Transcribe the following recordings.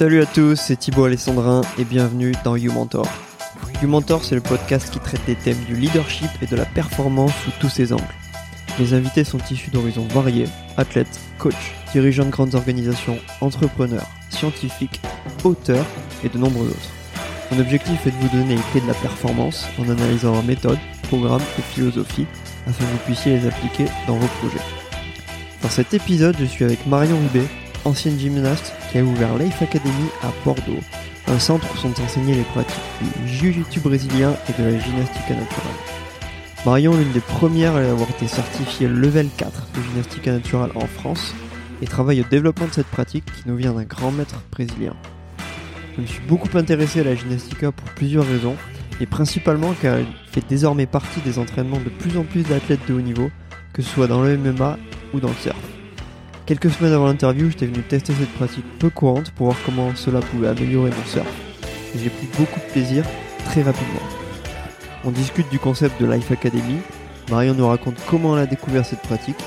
Salut à tous, c'est Thibaut Alessandrin et bienvenue dans You Mentor. You Mentor, c'est le podcast qui traite des thèmes du leadership et de la performance sous tous ses angles. Les invités sont issus d'horizons variés, athlètes, coachs, dirigeants de grandes organisations, entrepreneurs, scientifiques, auteurs et de nombreux autres. Mon objectif est de vous donner les clés de la performance en analysant leurs méthodes, programmes et philosophies afin que vous puissiez les appliquer dans vos projets. Dans cet épisode, je suis avec Marion Ribet, ancienne gymnaste qui a ouvert Life Academy à Bordeaux, un centre où sont enseignées les pratiques du jiu-jitsu brésilien et de la gymnastique naturelle. Marion est l'une des premières à avoir été certifiée level 4 de gymnastique naturelle en France et travaille au développement de cette pratique qui nous vient d'un grand maître brésilien. Je me suis beaucoup intéressé à la gymnastica pour plusieurs raisons, et principalement car elle fait désormais partie des entraînements de plus en plus d'athlètes de haut niveau, que ce soit dans le MMA ou dans le surf. Quelques semaines avant l'interview, j'étais venu tester cette pratique peu courante pour voir comment cela pouvait améliorer mon surf. J'ai pris beaucoup de plaisir très rapidement. On discute du concept de Life Academy, Marion nous raconte comment elle a découvert cette pratique,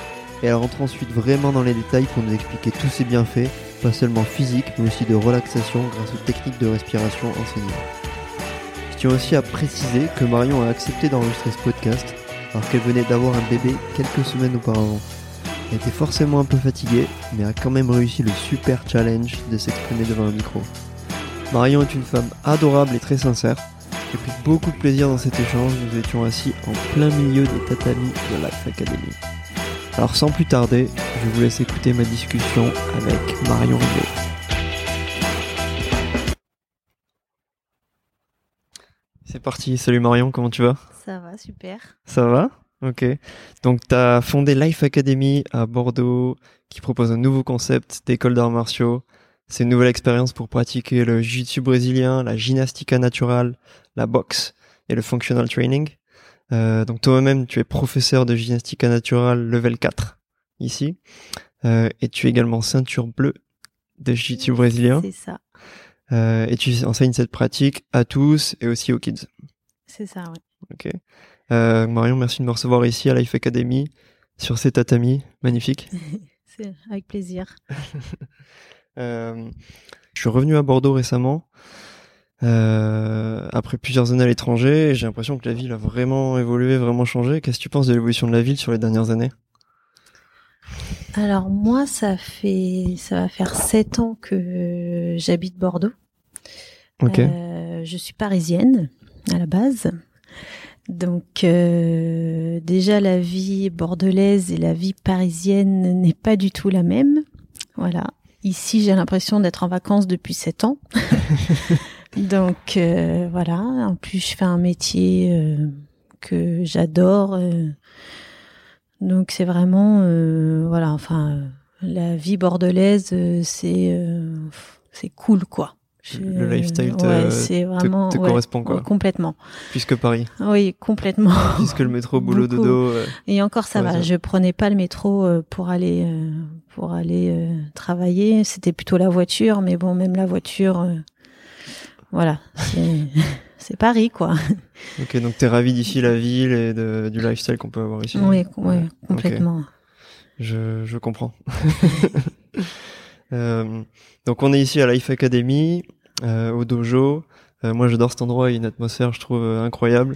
et elle rentre ensuite vraiment dans les détails pour nous expliquer tous ses bienfaits, pas seulement physiques, mais aussi de relaxation grâce aux techniques de respiration enseignées. Je tiens aussi à préciser que Marion a accepté d'enregistrer ce podcast alors qu'elle venait d'avoir un bébé quelques semaines auparavant. Elle était forcément un peu fatiguée, mais a quand même réussi le super challenge de s'exprimer devant un micro. Marion est une femme adorable et très sincère. J'ai pris beaucoup de plaisir dans cet échange, nous étions assis en plein milieu des tatamis de Life Academy. Alors sans plus tarder, je vous laisse écouter ma discussion avec Marion Rivet. C'est parti, salut Marion, comment tu vas? Ça va, super. Ça va? Ok. Donc, tu as fondé Life Academy à Bordeaux, qui propose un nouveau concept d'école d'arts martiaux. C'est une nouvelle expérience pour pratiquer le jiu-jitsu brésilien, la gymnastica naturelle, la boxe et le functional training. Euh, donc, toi-même, tu es professeur de gymnastica naturelle level 4 ici. Euh, et tu es également ceinture bleue de jiu-jitsu brésilien. C'est ça. Euh, et tu enseignes cette pratique à tous et aussi aux kids. C'est ça, oui. Ok. Euh, Marion, merci de me recevoir ici à Life Academy sur ces tatamis magnifiques. C'est avec plaisir. Euh, je suis revenu à Bordeaux récemment euh, après plusieurs années à l'étranger. J'ai l'impression que la ville a vraiment évolué, vraiment changé. Qu'est-ce que tu penses de l'évolution de la ville sur les dernières années? Alors moi, ça fait, ça va faire sept ans que j'habite Bordeaux. Ok. Euh, je suis parisienne à la base. Donc euh, déjà la vie bordelaise et la vie parisienne n'est pas du tout la même. Voilà. Ici j'ai l'impression d'être en vacances depuis sept ans. Donc euh, voilà. En plus je fais un métier euh, que j'adore. donc c'est vraiment euh, voilà. Enfin la vie bordelaise euh, c'est euh, c'est cool quoi. Le lifestyle te- ouais, c'est vraiment te ouais, correspond, quoi. complètement. Plus que Paris. Oui, complètement. Puisque le métro, boulot, Beaucoup. dodo. euh, Et encore ça Ouais, va, ça- je prenais pas le métro euh, pour aller euh, pour aller travailler, c'était plutôt la voiture, mais bon même la voiture voilà, c'est Paris quoi. Ok, donc t'es ravi d'ici la ville et de- du lifestyle qu'on peut avoir ici. Oui, complètement. Je, je comprends. Euh, donc on est ici à Life Academy, euh, au dojo. Euh, moi j'adore cet endroit, il y a une atmosphère je trouve incroyable.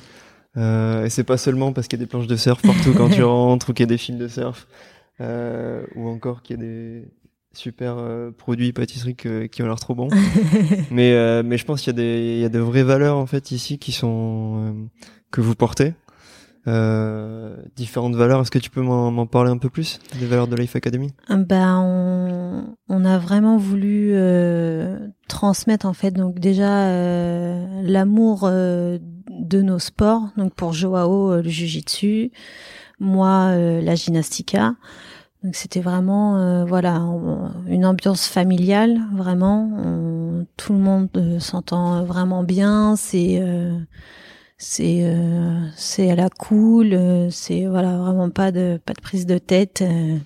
Euh, et c'est pas seulement parce qu'il y a des planches de surf partout quand tu rentres ou qu'il y a des films de surf euh, ou encore qu'il y a des super euh, produits pâtisseries que- qui ont l'air trop bons. mais euh, mais je pense qu'il y a des il y a de vraies valeurs en fait ici qui sont euh, que vous portez. Euh, différentes valeurs. Est-ce que tu peux m'en parler un peu plus des valeurs de Life Academy? Ben on, a vraiment voulu euh, transmettre en fait donc déjà euh, l'amour de nos sports donc pour Joao le jujitsu, moi la gymnastica. Donc c'était vraiment voilà une ambiance familiale vraiment tout le monde s'entend vraiment bien c'est c'est euh, c'est à la cool euh, c'est voilà vraiment pas de pas de prise de tête euh,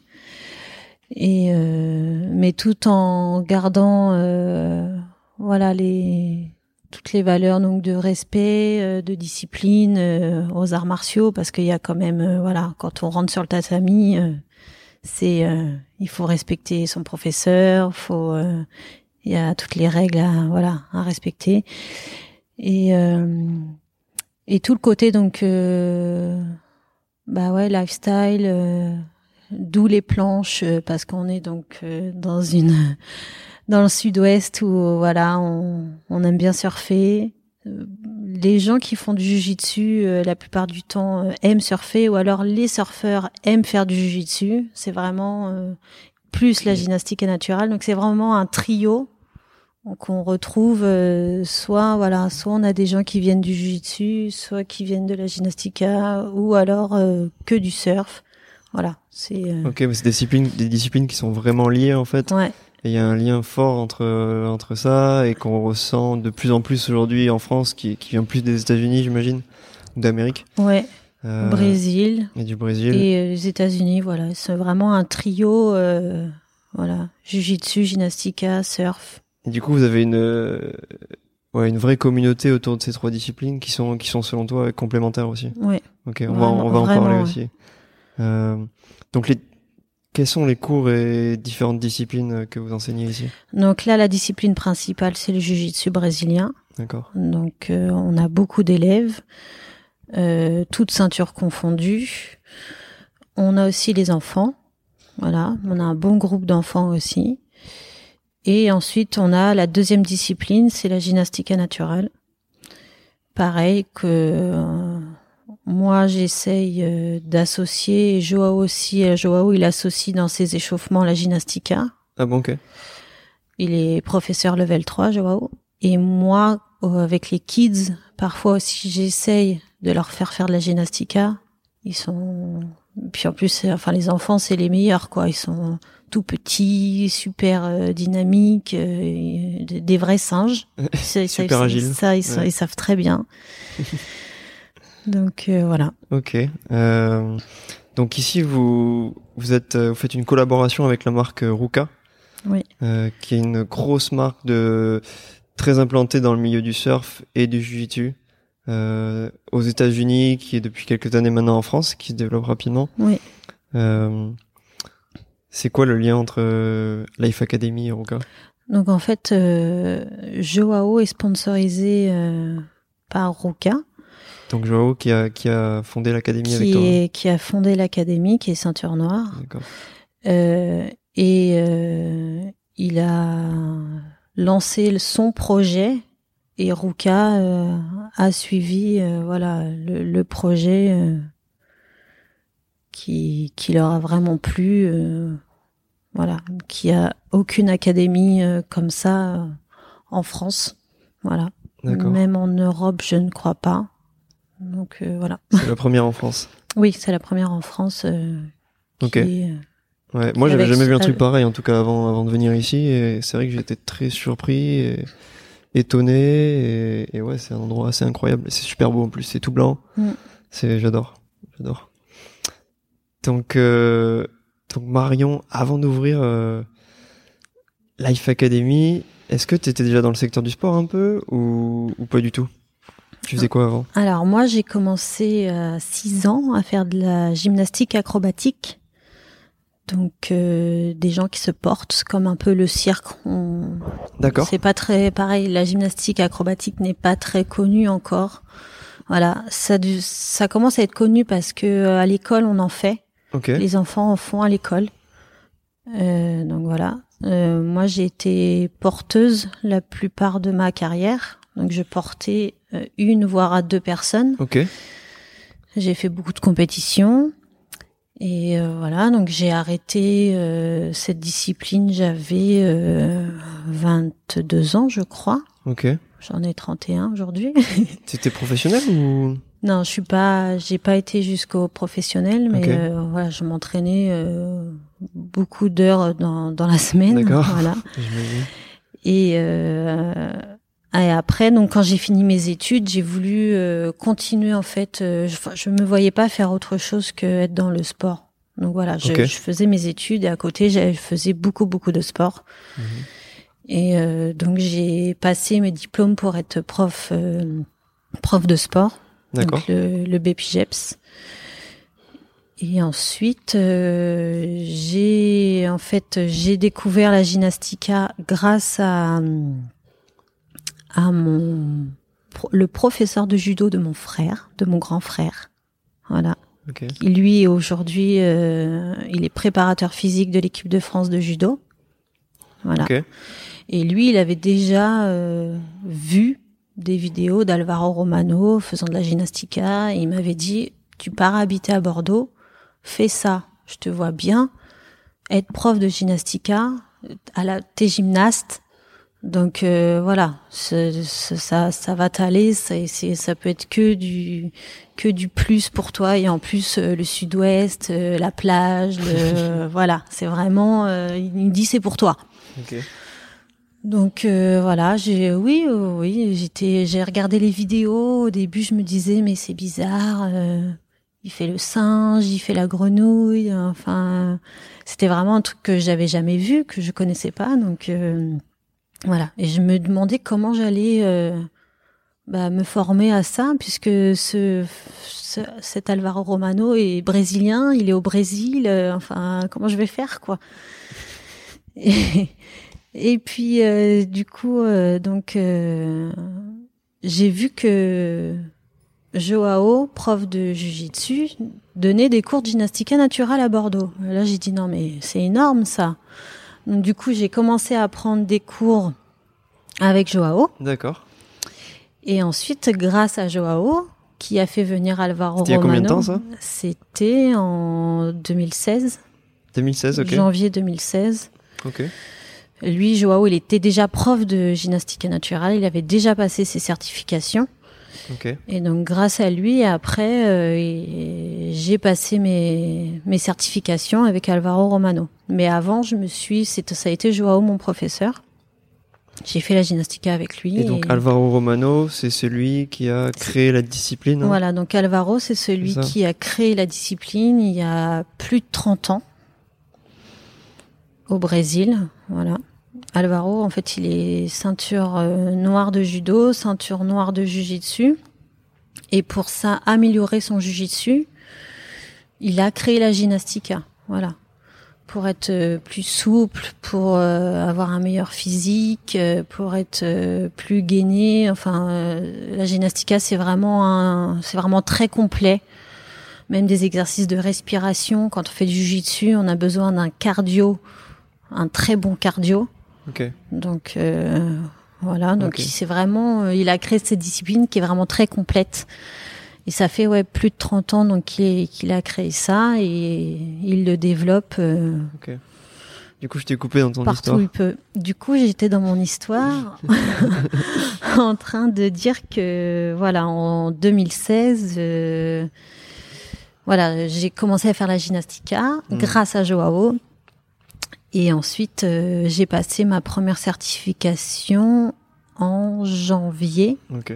et euh, mais tout en gardant euh, voilà les toutes les valeurs donc de respect de discipline aux arts martiaux parce qu'il y a quand même voilà quand on rentre sur le tatami c'est il faut respecter son professeur faut il y a toutes les règles à voilà à respecter. Et et tout le côté donc euh, bah ouais lifestyle euh, d'où les planches euh, parce qu'on est donc euh, dans une dans le sud-ouest où voilà on, on aime bien surfer. Les gens qui font du jujitsu la plupart du temps aiment surfer ou alors les surfeurs aiment faire du jujitsu c'est vraiment plus la gymnastique naturelle. Donc c'est vraiment un trio qu'on retrouve euh, soit voilà soit on a des gens qui viennent du jiu-jitsu soit qui viennent de la gymnastica ou alors euh, que du surf. Voilà c'est euh, Ok, mais c'est des disciplines, des disciplines qui sont vraiment liées en fait. ouais. Et il y a un lien fort entre euh, entre ça et qu'on ressent de plus en plus aujourd'hui en France, qui, qui vient plus des États-Unis, j'imagine, ou d'Amérique, ouais. Euh, Brésil. et du Brésil. et euh, les États-Unis voilà. C'est vraiment un trio euh, voilà. Jiu-jitsu gymnastica surf Et du coup, vous avez une euh, ouais une vraie communauté autour de ces trois disciplines qui sont qui sont selon toi complémentaires aussi. ouais Ok, on va on va en parler ouais. aussi. Euh, donc les quels sont les cours et différentes disciplines que vous enseignez ici? Donc là la discipline principale c'est le jiu-jitsu brésilien D'accord. Donc euh, on a beaucoup d'élèves, toutes ceintures confondues. On a aussi les enfants, voilà, on a un bon groupe d'enfants aussi. Et ensuite on a la deuxième discipline, c'est la gymnastique naturelle. Pareil que euh, moi j'essaye euh, d'associer, Joao aussi, euh, Joao il associe dans ses échauffements la gymnastica. Ah bon, ok. Il est professeur level 3, Joao. Et moi, euh, avec les kids, parfois aussi, j'essaye de leur faire faire de la gymnastica. Ils sont, puis en plus, enfin, les enfants, c'est les meilleurs, quoi. Ils sont tout petits, super euh, dynamiques, euh, des, vrais singes. Super ça, agiles. Ça, ils, sa- Ouais. ils savent très bien. Donc euh, voilà. Ok. Donc ici, vous vous êtes vous faites une collaboration avec la marque Ruka, Oui. euh, qui est une grosse marque de très implantée dans le milieu du surf et du jiu-jitsu euh, aux États-Unis, qui est depuis quelques années maintenant en France, qui se développe rapidement. Oui. Euh, c'est quoi le lien entre euh, Life Academy et Ruka Donc en fait, euh, Joao est sponsorisé euh, par Ruka. Donc Joao qui a qui a fondé l'académie avec toi. hein. est, qui a fondé l'académie, qui est ceinture noire. D'accord. Euh, et euh, il a lancé son projet et Ruka euh, a suivi voilà le, le projet qui, qui leur a vraiment plu. euh, voilà, qui a aucune académie euh, comme ça euh, en France. Voilà. Même en Europe, je ne crois pas. Donc voilà. C'est la première en France. Oui, c'est la première en France. Ok. est, Ouais, moi j'avais jamais vu un truc pareil en tout cas avant avant de venir ici et c'est vrai que j'étais très surpris et étonné et, et ouais c'est un endroit assez incroyable c'est super beau en plus c'est tout blanc Mm. c'est j'adore j'adore donc euh, donc Marion avant d'ouvrir euh, Life Academy est-ce que tu étais déjà dans le secteur du sport un peu ou, ou pas du tout? Tu faisais quoi avant? Alors moi, j'ai commencé à 6 ans à faire de la gymnastique acrobatique. Donc euh, des gens qui se portent comme un peu le cirque. On... d'accord C'est pas très pareil. La gymnastique acrobatique n'est pas très connue encore. Voilà, ça, commence à être connu parce que euh, à l'école on en fait. Ok Les enfants en font à l'école. Euh, donc voilà. Euh, moi, j'ai été porteuse la plupart de ma carrière. Donc je portais euh, une voire à deux personnes. ok J'ai fait beaucoup de compétitions. Et euh, voilà, donc j'ai arrêté euh, cette discipline, j'avais euh, 22 ans, je crois. ok J'en ai 31 aujourd'hui. t'étais professionnel ou? Non, je suis pas, j'ai pas été jusqu'au professionnel, mais euh, voilà, je m'entraînais euh, beaucoup d'heures dans, dans la semaine. D'accord. Voilà. Et, euh, et après, donc quand j'ai fini mes études, j'ai voulu euh, continuer en fait. euh, je, je me voyais pas faire autre chose que être dans le sport. Donc voilà, je, faisais mes études et à côté, je faisais beaucoup beaucoup de sport. Mhm. Et euh, donc j'ai passé mes diplômes pour être prof euh, prof de sport. D'accord Donc le, le BPGEPS. Et ensuite, euh, j'ai en fait j'ai découvert la gymnastica grâce à à mon le professeur de judo de mon frère, de mon grand frère. Voilà. Ok. Qui, lui aujourd'hui, euh, il est préparateur physique de l'équipe de France de judo. Voilà. Ok. Et lui, il avait déjà euh, vu des vidéos d'Alvaro Romano faisant de la gymnastica. Et il m'avait dit, tu pars habiter à Bordeaux, fais ça. Je te vois bien être prof de gymnastica. À la, t'es gymnaste. Donc euh, voilà, ce- ce- ça, ça va t'aller. Ça, ça peut être que du que du plus pour toi. Et en plus, euh, le Sud-Ouest, euh, la plage, le, voilà, c'est vraiment. euh, il me dit c'est pour toi. Ok. Donc euh, voilà, j'ai oui oui, j'étais j'ai regardé les vidéos, au début je me disais mais c'est bizarre, euh, il fait le singe, il fait la grenouille, enfin c'était vraiment un truc que j'avais jamais vu, que je connaissais pas donc euh, voilà, et je me demandais comment j'allais euh, bah, me former à ça puisque ce, ce- cet Alvaro Romano est brésilien, il est au Brésil, euh, enfin comment je vais faire quoi? Et puis euh, du coup, euh, donc euh, j'ai vu que Joao, prof de jujitsu, donnait des cours de gymnastica naturelle à Bordeaux. Là, j'ai dit non mais c'est énorme ça. Donc du coup, j'ai commencé à prendre des cours avec Joao. D'accord. Et ensuite, grâce à Joao, qui a fait venir Alvaro C'était il y a combien de Romano, temps, ça C'était en 2016, 2016, ok. janvier 2016. Ok. Lui, Joao, il était déjà prof de gymnastique naturelle. Il avait déjà passé ses certifications. Ok. Et donc, grâce à lui, après, euh, j'ai passé mes, mes certifications avec Alvaro Romano. Mais avant, je me suis, ça a été Joao, mon professeur. J'ai fait la gymnastica avec lui. Et donc Alvaro Romano, c'est celui qui a créé la discipline. hein? Voilà, donc Alvaro, c'est celui qui a créé la discipline il y a plus de 30 ans au Brésil. Voilà. Alvaro, en fait, il est ceinture euh, noire de judo, ceinture noire de jujitsu. Et pour ça, améliorer son jujitsu, il a créé la gymnastica. Voilà. Pour être euh, plus souple, pour euh, avoir un meilleur physique, pour être plus gainé. Enfin, la gymnastica, c'est vraiment c'est vraiment très complet. Même des exercices de respiration. Quand on fait du jujitsu, on a besoin d'un cardio, un très bon cardio. Ok. Donc euh, voilà, donc c'est vraiment, euh, il a créé cette discipline qui est vraiment très complète. Et ça fait ouais plus de 30 ans donc qu'il a créé ça et il le développe euh, Ok. Du coup, je t'ai coupé dans ton partout histoire. où il peut. Du coup, j'étais dans mon histoire en train de dire que voilà, en 2016 euh, voilà, j'ai commencé à faire la gymnastica Mhm. grâce à Joao. Et ensuite, euh, j'ai passé ma première certification en janvier. Ok.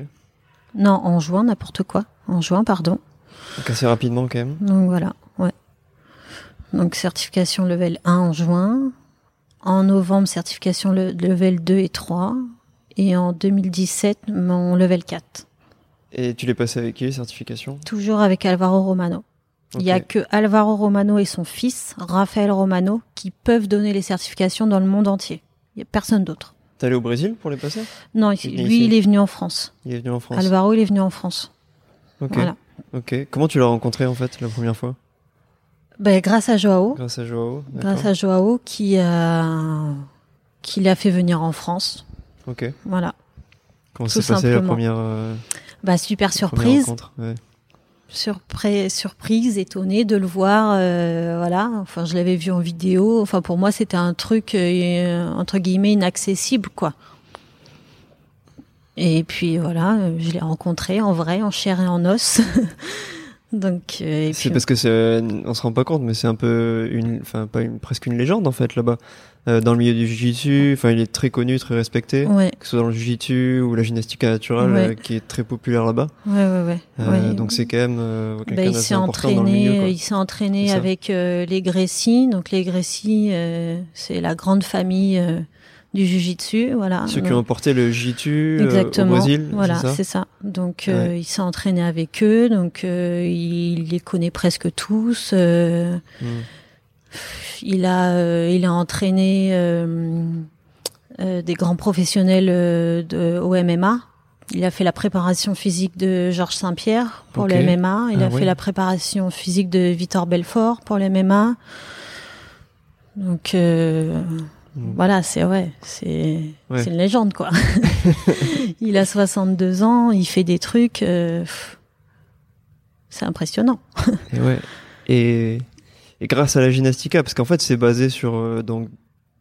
Non, en juin, n'importe quoi. En juin, pardon. Donc assez rapidement quand même. Donc voilà, ouais. Donc certification level 1 en juin. En novembre, certification le- level 2 et 3. Et en 2017, mon level 4. Et tu l'es passé avec qui les certifications? Toujours avec Alvaro Romano. Il y a que Alvaro Romano et son fils, Rafael Romano, qui peuvent donner les certifications dans le monde entier. Il n'y a personne d'autre. T'es allé au Brésil pour les passer? Non, Il lui, ici. il est venu en France. Il est venu en France. Alvaro, il est venu en France. Ok. Voilà. Ok. Comment tu l'as rencontré en fait la première fois? Ben, grâce à Joao. Grâce à Joao. Grâce à Joao qui a, qui l'a fait venir en France. Ok. Voilà. Comment s'est passé la première, euh, Bah, super première surprise. rencontre? Ouais. Surprise, surprise, étonnée de le voir. euh, voilà. Enfin, je l'avais vu en vidéo. Enfin, pour moi, c'était un truc, euh, entre guillemets, inaccessible, quoi. Et puis, voilà, je l'ai rencontré en vrai, en chair et en os. Donc, euh, C'est parce que on se rend pas compte, mais c'est un peu une, enfin pas une, presque une légende en fait là-bas. Euh, dans le milieu du jiu-jitsu, enfin il est très connu, très respecté, ouais, que ce soit dans le jiu-jitsu ou la gymnastique naturelle, Ouais. euh, qui est très populaire là-bas. Euh. Donc c'est quand même euh, Bah, il s'est important dans le milieu. entraîné, quoi. il s'est entraîné avec euh, les Grécy. Donc les Grécy, euh, c'est la grande famille euh, du jujitsu, voilà. Ceux qui ont porté le jiu Exactement. au Brésil, voilà, c'est ça c'est ça. Donc il s'est entraîné avec eux, donc il les connaît presque tous. Hmm. Il a il a entraîné des grands professionnels de, au MMA. Il a fait la préparation physique de Georges Saint-Pierre pour le MMA. Il ah a fait la préparation physique de Victor Belfort pour le MMA. Donc euh, mm. voilà, c'est ouais, c'est une légende quoi. il a 62 ans, il fait des trucs, euh, c'est impressionnant. et ouais. Et, et grâce à la gymnastica, parce qu'en fait c'est basé sur euh, donc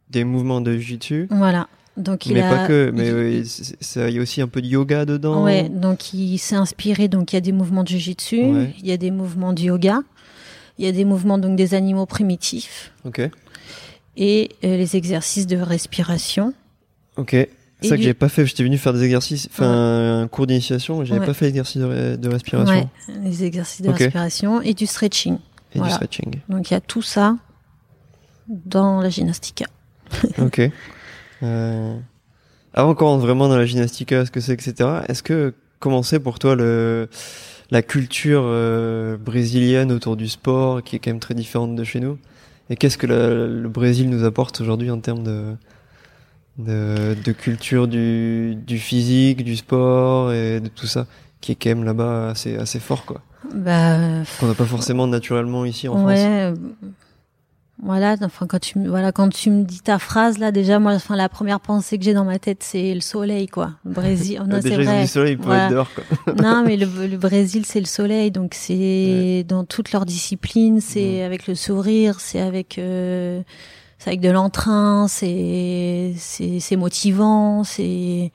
des mouvements de jiu-jitsu. Voilà. Donc il mais a, pas que, mais il, y a aussi un peu de yoga dedans. Ouais, donc il s'est inspiré. Donc il y a des mouvements de jiu-jitsu, il y a des mouvements de yoga, il y a des mouvements donc des animaux primitifs. Ok. Et euh, les exercices de respiration. Ok. C'est ça que j'ai pas fait. J'étais venu faire des exercices, enfin un cours d'initiation. J'avais pas fait l'exercice de, respiration. Ouais, les exercices de respiration et du stretching. Et du stretching. Donc il y a tout ça dans la gymnastica. ok. Euh, avant qu'on rentre vraiment dans la gymnastica, ce que c'est, etc. Est-ce que comment c'est pour toi le la culture euh, brésilienne autour du sport, qui est quand même très différente de chez nous? Et qu'est-ce que le Brésil nous apporte aujourd'hui en termes de, de, de culture du, du physique, du sport et de tout ça, qui est quand même là-bas assez assez fort, quoi. Bah, qu'on n'a pas forcément naturellement ici en ouais, France. Voilà, enfin quand tu voilà quand tu me dis ta phrase là déjà moi enfin la première pensée que j'ai dans ma tête c'est le soleil quoi. Le Brésil, non, c'est vrai. Le soleil pour être dehors quoi. non mais le, le Brésil c'est le soleil donc c'est dans toutes leurs disciplines, c'est avec le sourire, c'est avec euh, c'est avec de l'entrain, c'est c'est c'est motivant, c'est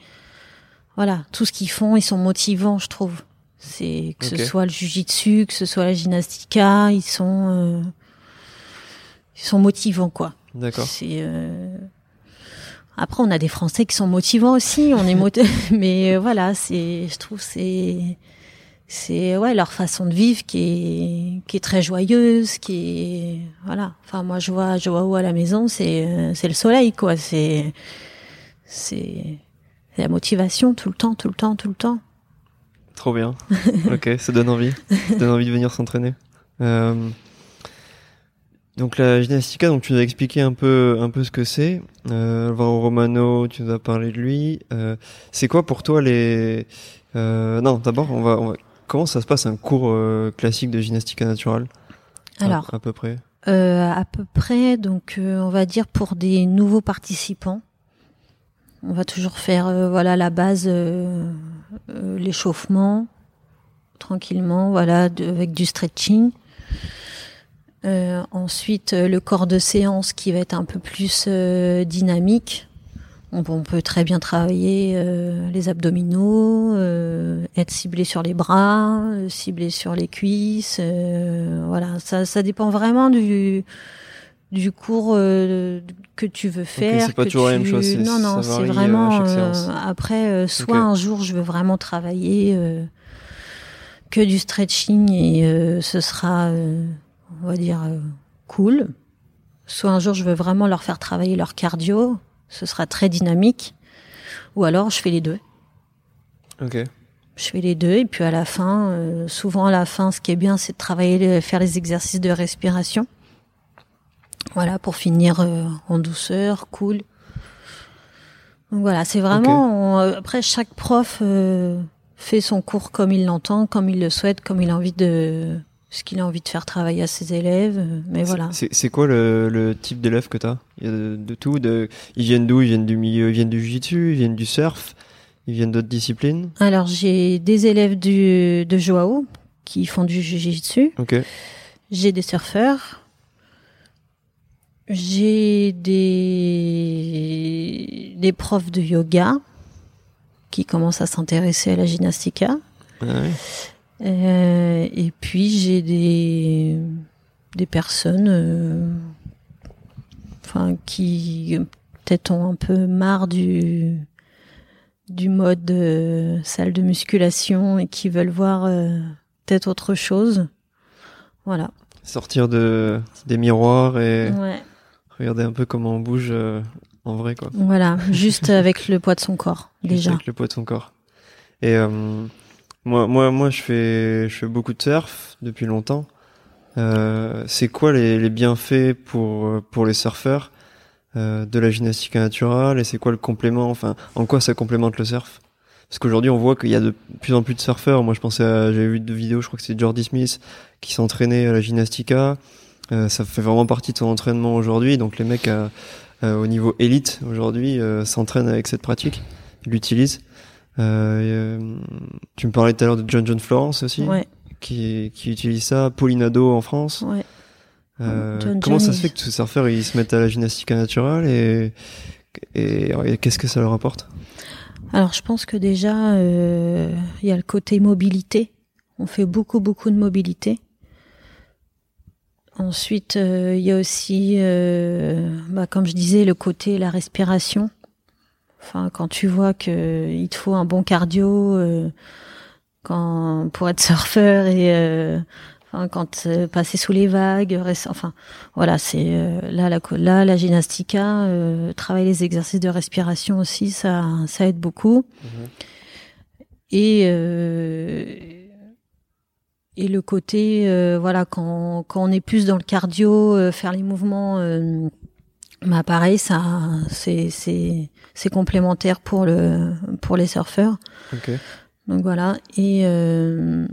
voilà, tout ce qu'ils font, ils sont motivants, je trouve. C'est que ce soit le jujitsu, que ce soit la gymnastica, ils sont euh, ils sont motivants quoi. D'accord. C'est euh... après on a des Français qui sont motivants aussi, on est mais euh, voilà, c'est je trouve c'est c'est ouais leur façon de vivre qui est qui est très joyeuse, qui est voilà. Enfin moi je vois Joao à la maison, c'est euh, c'est le soleil quoi, c'est c'est la motivation tout le temps, tout le temps, tout le temps. Trop bien. ok, ça donne envie. Ça donne envie de venir s'entraîner. Euh, donc la gymnastica, donc tu nous as expliqué un peu un peu ce que c'est. Euh, Alvaro Romano, tu nous as parlé de lui. Euh, c'est quoi pour toi les euh, Non, d'abord on va, comment ça se passe un cours classique de gymnastica naturelle? Alors à, peu près. À peu près, donc on va dire pour des nouveaux participants, on va toujours faire voilà la base, l'échauffement tranquillement, voilà avec du stretching. Euh, ensuite, euh, le corps de séance qui va être un peu plus euh, dynamique. On, peut très bien travailler les abdominaux, être ciblé sur les bras, ciblé sur les cuisses. voilà, ça, ça dépend vraiment du du cours que tu veux faire. c'est pas toujours la même chose. Non, non, c'est vraiment. après, soit un jour je veux vraiment travailler que du stretching et ce sera on va dire, euh, cool. Soit un jour, je veux vraiment leur faire travailler leur cardio, ce sera très dynamique. Ou alors, je fais les deux. Ok. Je fais les deux, et puis à la fin, euh, souvent à la fin, ce qui est bien, c'est de travailler, faire les exercices de respiration. Voilà, pour finir euh, en douceur, cool. Donc voilà, c'est vraiment. après, chaque prof fait son cours comme il l'entend, comme il le souhaite, comme il a envie de, ce qu'il a envie de faire travailler à ses élèves. Euh, mais voilà. C'est quoi le, le type d'élève que tu as Il y a de, tout. De, ils viennent d'où? Ils viennent du milieu, ils viennent du jiu-jitsu, ils viennent du surf, ils viennent d'autres disciplines? Alors j'ai des élèves du, de Joao qui font du jiu-jitsu. Ok. J'ai des surfeurs. J'ai des, des profs de yoga qui commencent à s'intéresser à la gymnastica. Ah ouais. Euh, et puis j'ai des des personnes, euh, enfin qui peut-être ont un peu marre du du mode euh, salle de musculation et qui veulent voir peut-être autre chose. Voilà. Sortir de des miroirs et regarder un peu comment on bouge en vrai quoi. Voilà, juste avec le poids de son corps Juste déjà. Avec le poids de son corps. Et euh, moi, moi, moi, je fais, je fais beaucoup de surf depuis longtemps. Euh, c'est quoi les, les bienfaits pour pour les surfeurs euh, de la gymnastique naturelle et c'est quoi le complément Enfin, en quoi ça complémente le surf? Parce qu'aujourd'hui, on voit qu'il y a de plus en plus de surfeurs. Moi, je pensais, j'avais vu deux vidéos, je crois que c'est Jordi Smith qui s'entraînait à la gymnastica. Euh, ça fait vraiment partie de son entraînement aujourd'hui. Donc les mecs à- à- au niveau élite aujourd'hui euh, s'entraînent avec cette pratique, ils l'utilisent. Euh, euh, tu me parlais tout à l'heure de John John Florence aussi, Ouais, qui, qui utilise ça. Paulinado en France. ouais. Euh, John comment John, ça se il- fait que tous ces surfeurs ils se mettent à la gymnastique naturelle et, et, et qu'est-ce que ça leur apporte? Alors je pense que déjà euh, il y a le côté mobilité. On fait beaucoup beaucoup de mobilité. Ensuite euh, il y a aussi, euh, bah, comme je disais, le côté la respiration. Enfin quand tu vois que il te faut un bon cardio euh, quand pour être surfeur et euh, enfin, quand euh, passer sous les vagues, enfin voilà c'est euh, là la là la gymnastica, euh, travailler les exercices de respiration aussi ça ça aide beaucoup. Et euh, et le côté euh, voilà quand quand on est plus dans le cardio, euh, faire les mouvements, euh, bah pareil ça c'est c'est c'est complémentaire pour le pour les surfeurs. Ok. Donc voilà et euh,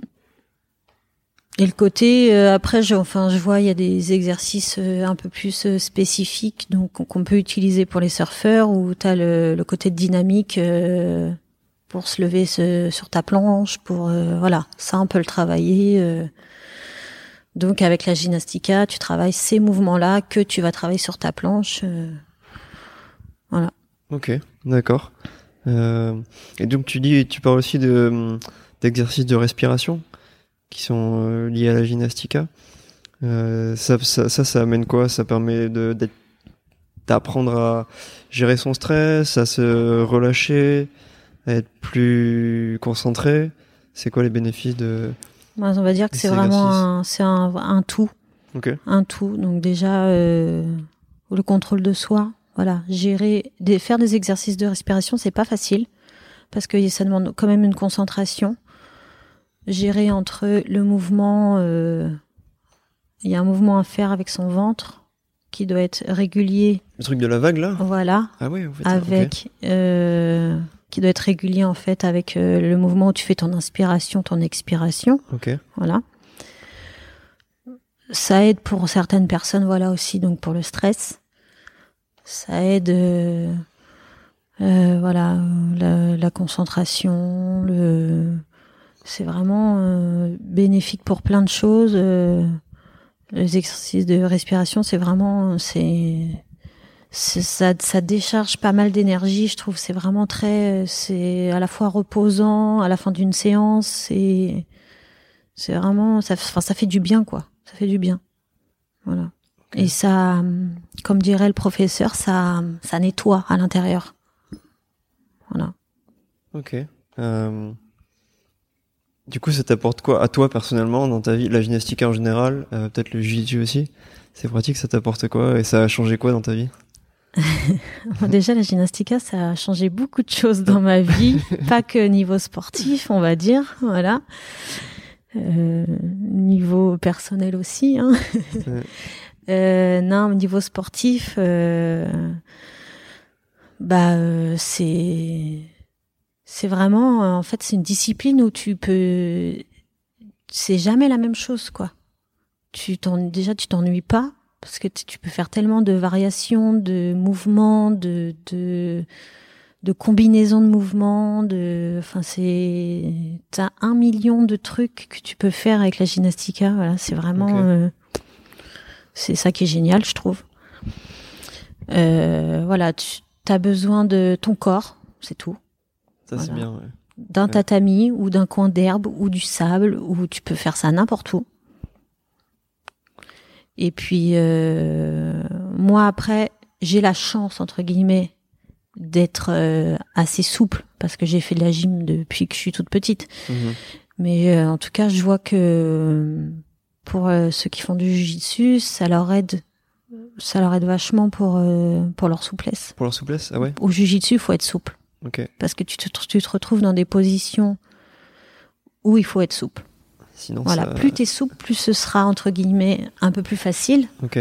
et le côté euh, après je enfin je vois il y a des exercices euh, un peu plus spécifiques donc qu'on peut utiliser pour les surfeurs où tu as le, le côté dynamique euh, pour se lever sur ta planche pour euh, voilà ça on peut le travailler euh. donc avec la gymnastica tu travailles ces mouvements là que tu vas travailler sur ta planche euh. Ok, d'accord. Et donc tu dis, tu parles aussi de d'exercices de respiration qui sont liés à la gymnastica. Ça, ça, ça, ça amène quoi? Ça permet d'apprendre à gérer son stress, à se relâcher, à être plus concentré. C'est quoi les bénéfices de Moi, on va dire que c'est vraiment un, un, un tout un tout. Donc déjà, euh, le contrôle de soi, voilà, gérer, des, faire des exercices de respiration, c'est pas facile parce que ça demande quand même une concentration. Gérer entre le mouvement, euh, il y a un mouvement à faire avec son ventre qui doit être régulier, le truc de la vague là? voilà, Ah ouais, en fait. avec euh, qui doit être régulier en fait avec euh, le mouvement où tu fais ton inspiration, ton expiration. Ok. Voilà. Ça aide pour certaines personnes, voilà aussi, donc pour le stress. Ça aide, euh, euh, voilà, la, la concentration. Le, c'est vraiment euh, bénéfique pour plein de choses. euh, les exercices de respiration, c'est vraiment, c'est- ça, ça décharge pas mal d'énergie. Je trouve, c'est vraiment très, c'est à la fois reposant à la fin d'une séance. C'est c'est vraiment, ça, enfin, ça fait du bien, quoi. Ça fait du bien. Voilà. Et ça, comme dirait le professeur, ça, ça nettoie à l'intérieur. Voilà. Ok. Euh, Du coup, ça t'apporte quoi à toi personnellement dans ta vie La gymnastique en général, euh, peut-être le jiu-jitsu aussi. C'est pratique, ça t'apporte quoi et ça a changé quoi dans ta vie? Déjà, la gymnastica, ça a changé beaucoup de choses dans ma vie, pas que niveau sportif, on va dire, voilà. Euh, niveau personnel aussi. Hein. Euh, non, niveau sportif, euh, bah euh, c'est c'est vraiment, en fait, c'est une discipline où tu peux, c'est jamais la même chose, quoi. Tu t'en, déjà, tu t'ennuies pas parce que tu peux faire tellement de variations, de mouvements, de de de combinaisons de mouvements, de, enfin c'est, t'as un million de trucs que tu peux faire avec la gymnastica. Voilà, c'est vraiment, euh, c'est ça qui est génial, je trouve. Euh, voilà, tu as besoin de ton corps, c'est tout Ça, c'est bien. ouais. d'un Ouais. tatami ou d'un coin d'herbe ou du sable où tu peux faire ça n'importe où. Et puis euh, moi après j'ai la chance entre guillemets d'être euh, assez souple parce que j'ai fait de la gym depuis que je suis toute petite. Mhm. Mais euh, en tout cas je vois que pour euh, ceux qui font du jiu-jitsu ça leur aide ça leur aide vachement pour euh, pour leur souplesse. Pour leur souplesse, ah ouais? Au jujitsu, il faut être souple Ok. parce que tu te, tu te retrouves dans des positions où il faut être souple. Sinon, Voilà, ça... plus tu es souple, plus ce sera entre guillemets un peu plus facile. Ok.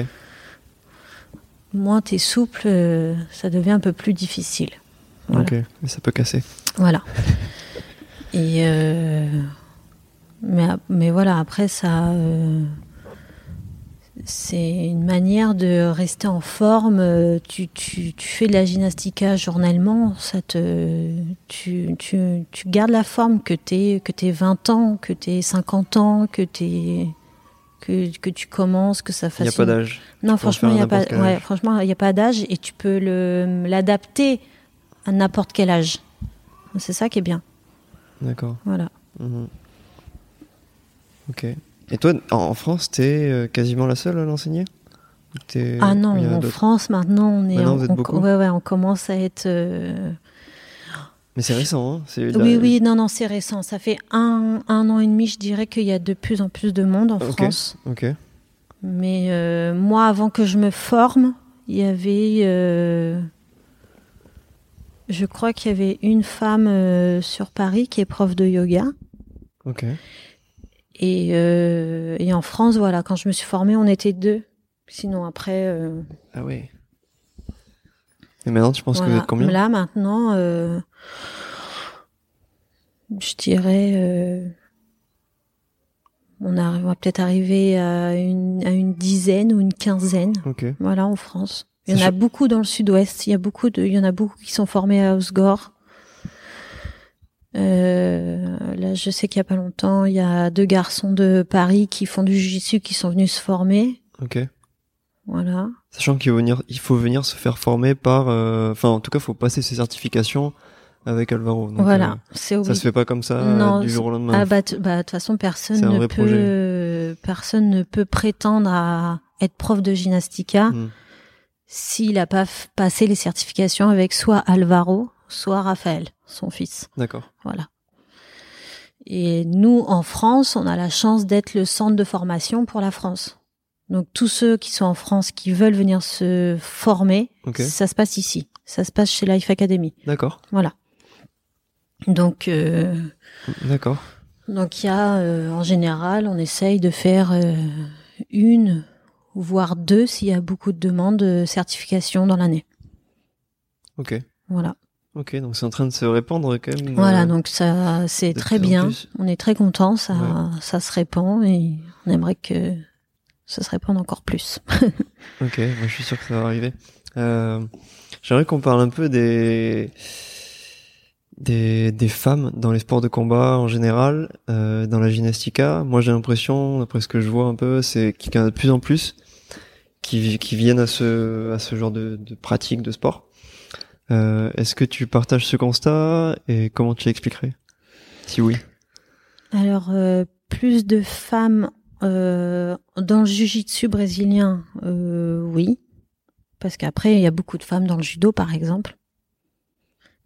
Moins tu es souple, euh, ça devient un peu plus difficile. Voilà. Ok. Mais ça peut casser. Voilà. Et euh, mais, mais voilà, après ça, euh, c'est une manière de rester en forme. Tu, tu, tu fais de la gymnastica journellement, ça te, tu, tu, tu gardes la forme que t'es que t'aies 20 ans, que t'aies 50 ans, que t'es que, que tu commences, que ça Il n'y fasse. a pas d'âge. Non, franchement, il y a pas. Ouais, franchement, y a pas d'âge et tu peux l'adapter à n'importe quel âge. C'est ça qui est bien. D'accord. Voilà. Mhm. Ok. Et toi, en- France, t'es euh, quasiment la seule à l'enseigner Ah non, en France maintenant, on est. Maintenant, on, vous êtes on- ouais, ouais, on commence à être. euh, Mais c'est récent, hein la- Oui, oui, non, non, c'est récent. Ça fait un, un an et demi, je dirais qu'il y a de plus en plus de monde en Ok. France. Ok. Mais euh, moi, avant que je me forme, il y avait. euh, je crois qu'il y avait une femme sur Paris qui est prof de yoga. Ok. Et, euh, et en France, voilà, quand je me suis formée, on était deux. Sinon, après. euh, Ah ouais. Et maintenant, tu penses que vous êtes combien Là, maintenant, euh, je dirais. on, arrive- on va peut-être arriver à une, à une dizaine ou une quinzaine. Ok. Voilà, en France. Il y en a beaucoup dans le sud-ouest. Il y a beaucoup de, il y en a beaucoup qui sont formés à Osgore. Euh, là, je sais qu'il y a pas longtemps, il y a deux garçons de Paris qui font du jiu-jitsu qui sont venus se former. Ok. Voilà. Sachant qu'il faut venir, il faut venir se faire former par, euh, enfin, en tout cas, faut passer ses certifications avec Alvaro. Donc, voilà. euh, C'est ça se fait pas comme ça Non, du jour au lendemain. Ah bah, bah, de toute façon, personne ne peut, personne ne peut prétendre à être prof de gymnastica Hmm. s'il a pas passé les certifications avec soit Alvaro, soit Raphaël, son fils. D'accord. Voilà. Et nous, en France, on a la chance d'être le centre de formation pour la France. Donc tous ceux qui sont en France, qui veulent venir se former, ça se passe ici. Ça se passe chez Life Academy. D'accord. Voilà. Donc, euh, D'accord. donc il y a, euh, en général, on essaye de faire euh, une, voire deux, s'il y a beaucoup de demandes de certification dans l'année. Ok. Voilà. Ok. Donc c'est en train de se répandre quand même. Voilà, euh, donc ça, c'est très bien. On est très content, ça, Ouais. ça se répand et on aimerait que ça se répande encore plus. Ok, moi je suis sûr que ça va arriver. Euh, J'aimerais qu'on parle un peu des, des des femmes dans les sports de combat en général, euh, dans la gymnastica. Moi j'ai l'impression, d'après ce que je vois un peu, c'est qu'il y en a de plus en plus qui qui viennent à ce à ce genre de, de pratique de sport. Euh, Est-ce que tu partages ce constat et comment tu l'expliquerais? Si oui. Alors, euh, plus de femmes euh, dans le jujitsu brésilien, oui. Parce qu'après, il y a beaucoup de femmes dans le judo, par exemple.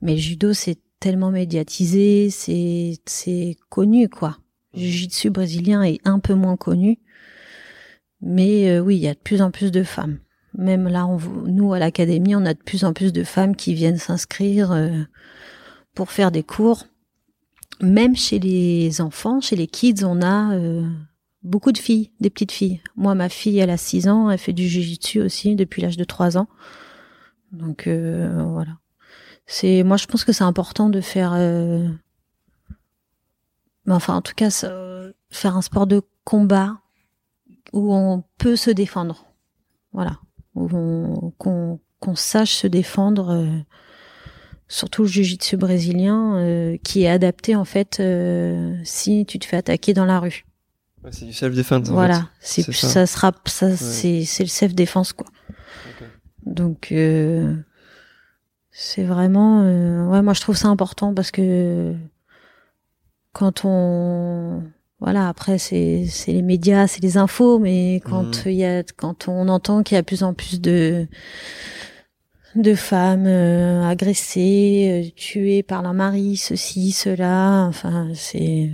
Mais le judo, c'est tellement médiatisé, c'est connu, quoi. Le jiu-jitsu brésilien est un peu moins connu. Mais oui, il y a de plus en plus de femmes. Même là, nous, à l'académie, on a de plus en plus de femmes qui viennent s'inscrire euh, pour faire des cours. Même chez les enfants, chez les kids, on a euh, beaucoup de filles, des petites filles. Moi, ma fille, elle a 6 ans, elle fait du jiu-jitsu aussi depuis l'âge de 3 ans. Donc euh, voilà. C'est moi je pense que c'est important de faire euh, enfin en tout cas faire un sport de combat où on peut se défendre. Voilà. Qu'on qu'on sache se défendre euh, surtout le jiu-jitsu brésilien euh, qui est adapté en fait euh, si tu te fais attaquer dans la rue. Ouais, c'est du self-defense. en Voilà, c'est ça. ça. sera ça c'est c'est le self défense quoi. fait. Ok. Donc euh, c'est vraiment euh, ouais moi je trouve ça important parce que quand on voilà après c'est c'est les médias c'est les infos mais quand Mhm. il y a quand on entend qu'il y a de plus en plus de de femmes euh, agressées euh, tuées par leur mari ceci cela enfin c'est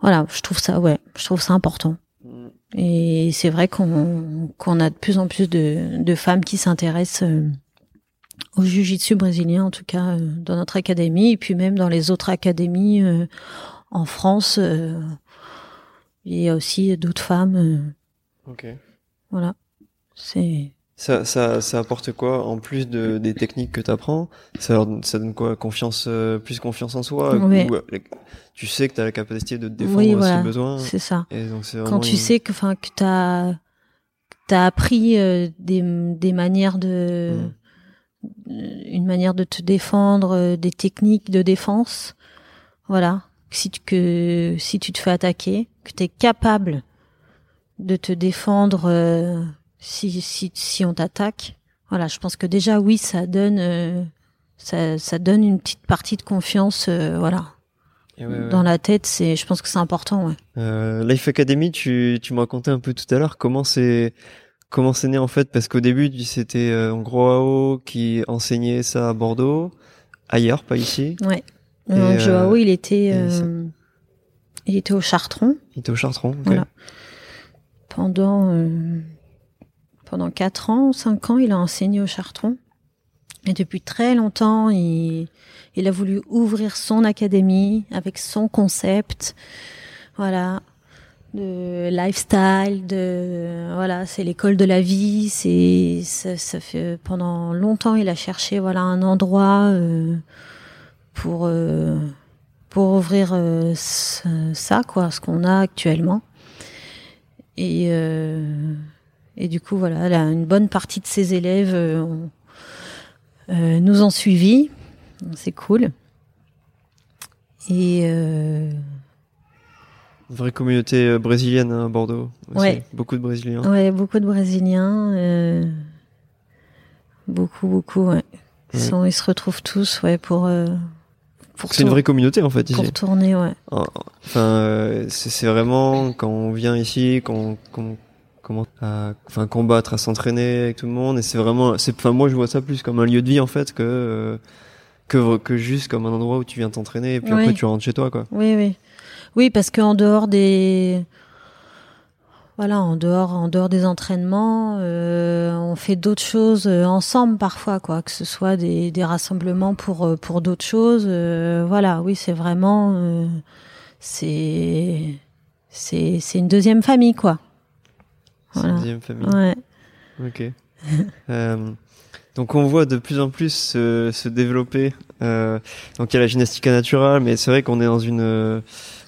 voilà je trouve ça ouais je trouve ça important Mm. Et c'est vrai qu'on qu'on a de plus en plus de, de femmes qui s'intéressent euh, au jiu-jitsu brésilien, en tout cas euh, dans notre académie, et puis même dans les autres académies euh, en France. Il y a aussi d'autres femmes. ok. Voilà. C'est ça, ça, ça apporte quoi en plus de, des techniques que tu apprends ça, ça donne quoi Confiance, plus confiance en soi? Oui. Tu sais que tu as la capacité de te défendre oui, voilà, si besoin. C'est ça. Et donc Quand tu sais que, enfin, que tu as, as appris euh, des, des manières de, mmh. une manière de te défendre, euh, des techniques de défense, voilà. Si tu, que si tu te fais attaquer, que tu es capable de te défendre. Euh, si, si, si on t'attaque. Voilà, je pense que déjà, oui, ça donne, euh, ça, ça donne une petite partie de confiance, euh, voilà. Dans la tête, c'est, je pense que c'est important. Ouais. Life Academy, tu, tu me racontais un peu tout à l'heure comment c'est, comment c'est né en fait, parce qu'au début, c'était en gros AO qui enseignait ça à Bordeaux, ailleurs, pas ici. Ouais. Donc Joao, il était, il était au Chartron. Il était au Chartron. Voilà. Pendant pendant 4 ans, 5 ans, il a enseigné au Chartron. Et depuis très longtemps, il, il a voulu ouvrir son académie avec son concept. Voilà de lifestyle, de voilà, c'est l'école de la vie. C'est ça, ça, fait pendant longtemps il a cherché voilà un endroit euh, pour euh, pour ouvrir euh, ça quoi, ce qu'on a actuellement. Et euh, et du coup, voilà, là, une bonne partie de ses élèves euh, nous ont suivis. C'est cool. Et. Une vraie communauté brésilienne hein, à Bordeaux. Ouais. Beaucoup de Brésiliens. Ouais, beaucoup de Brésiliens. Euh... Beaucoup, beaucoup, ouais. Ils, Sont, ils se retrouvent tous, ouais, pour. Euh... C'est une vraie communauté en fait ici. Pour tourner, ouais. Enfin, c'est vraiment quand on vient ici, quand, quand, comment à enfin combattre à s'entraîner avec tout le monde et c'est vraiment c'est enfin moi je vois ça plus comme un lieu de vie en fait que euh, que que juste comme un endroit où tu viens t'entraîner et puis après tu rentres chez toi quoi oui oui oui parce qu'en dehors des voilà en dehors en dehors des entraînements euh, on fait d'autres choses euh, ensemble parfois quoi que ce soit des, des rassemblements pour pour d'autres choses voilà oui c'est vraiment c'est c'est c'est une deuxième famille quoi voilà. famille. Ouais. Ok. euh, donc on voit de plus en plus se, se développer. Euh, donc il y a la gymnastique naturelle, mais c'est vrai qu'on est dans une euh,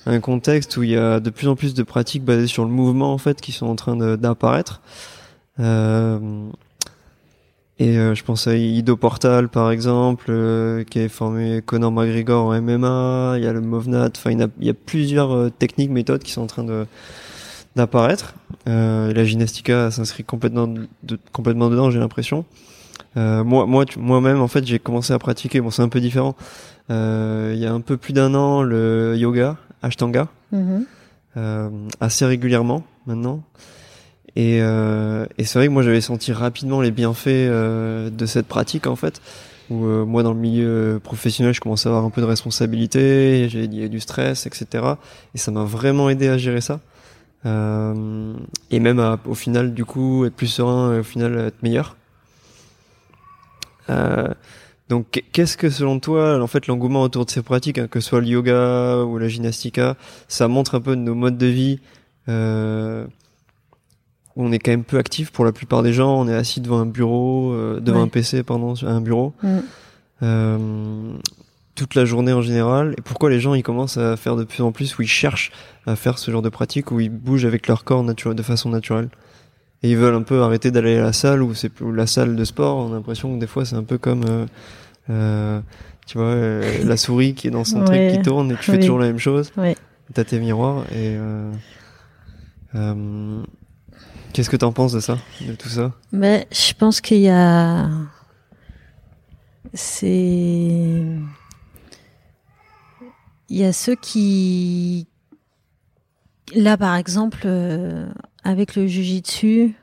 un contexte où il y a de plus en plus de pratiques basées sur le mouvement en fait qui sont en train d'apparaître. Euh, et euh, je pense à Ido Portal par exemple, euh, qui a formé Conor McGregor en MMA. Il y a le Movnat. Enfin, il y a, plusieurs techniques, méthodes qui sont en train d'apparaître. Euh, la gymnastica s'inscrit complètement, complètement dedans, j'ai l'impression. Euh, moi, moi, moi-même, en fait, j'ai commencé à pratiquer. Bon, c'est un peu différent. Euh, il y a un peu plus d'un an, le yoga, Ashtanga, euh, assez régulièrement maintenant. Et, euh, et c'est vrai que moi, j'avais senti rapidement les bienfaits euh, de cette pratique, en fait. Où moi, dans le milieu professionnel, je commençais à avoir un peu de responsabilité, j'ai du stress, etc. Et ça m'a vraiment aidé à gérer ça. Euh, et même au final du coup être plus serein, au final être meilleur. Euh, donc qu'est-ce que selon toi, en fait, l'engouement autour de ces pratiques, hein, que ce soit le yoga ou la gymnastica, ça montre un peu de nos modes de vie euh, où on est quand même peu actif pour la plupart des gens. On est assis devant un bureau, euh, devant un PC, pardon, un bureau. Mm. Euh, toute la journée en général et pourquoi les gens ils commencent à faire de plus en plus où ils cherchent à faire ce genre de pratique où ils bougent avec leur corps de façon naturelle? Et ils veulent un peu arrêter d'aller à la salle ou c'est la salle de sport. On a l'impression que des fois c'est un peu comme euh, euh, tu vois euh, la souris qui est dans son truc qui tourne et tu fais toujours la même chose. Ouais. t'as tes miroirs et qu'est-ce que t'en penses de ça de tout ça? Mais je pense qu'il y a c'est il y a ceux qui, là par exemple, euh, avec le jujitsu,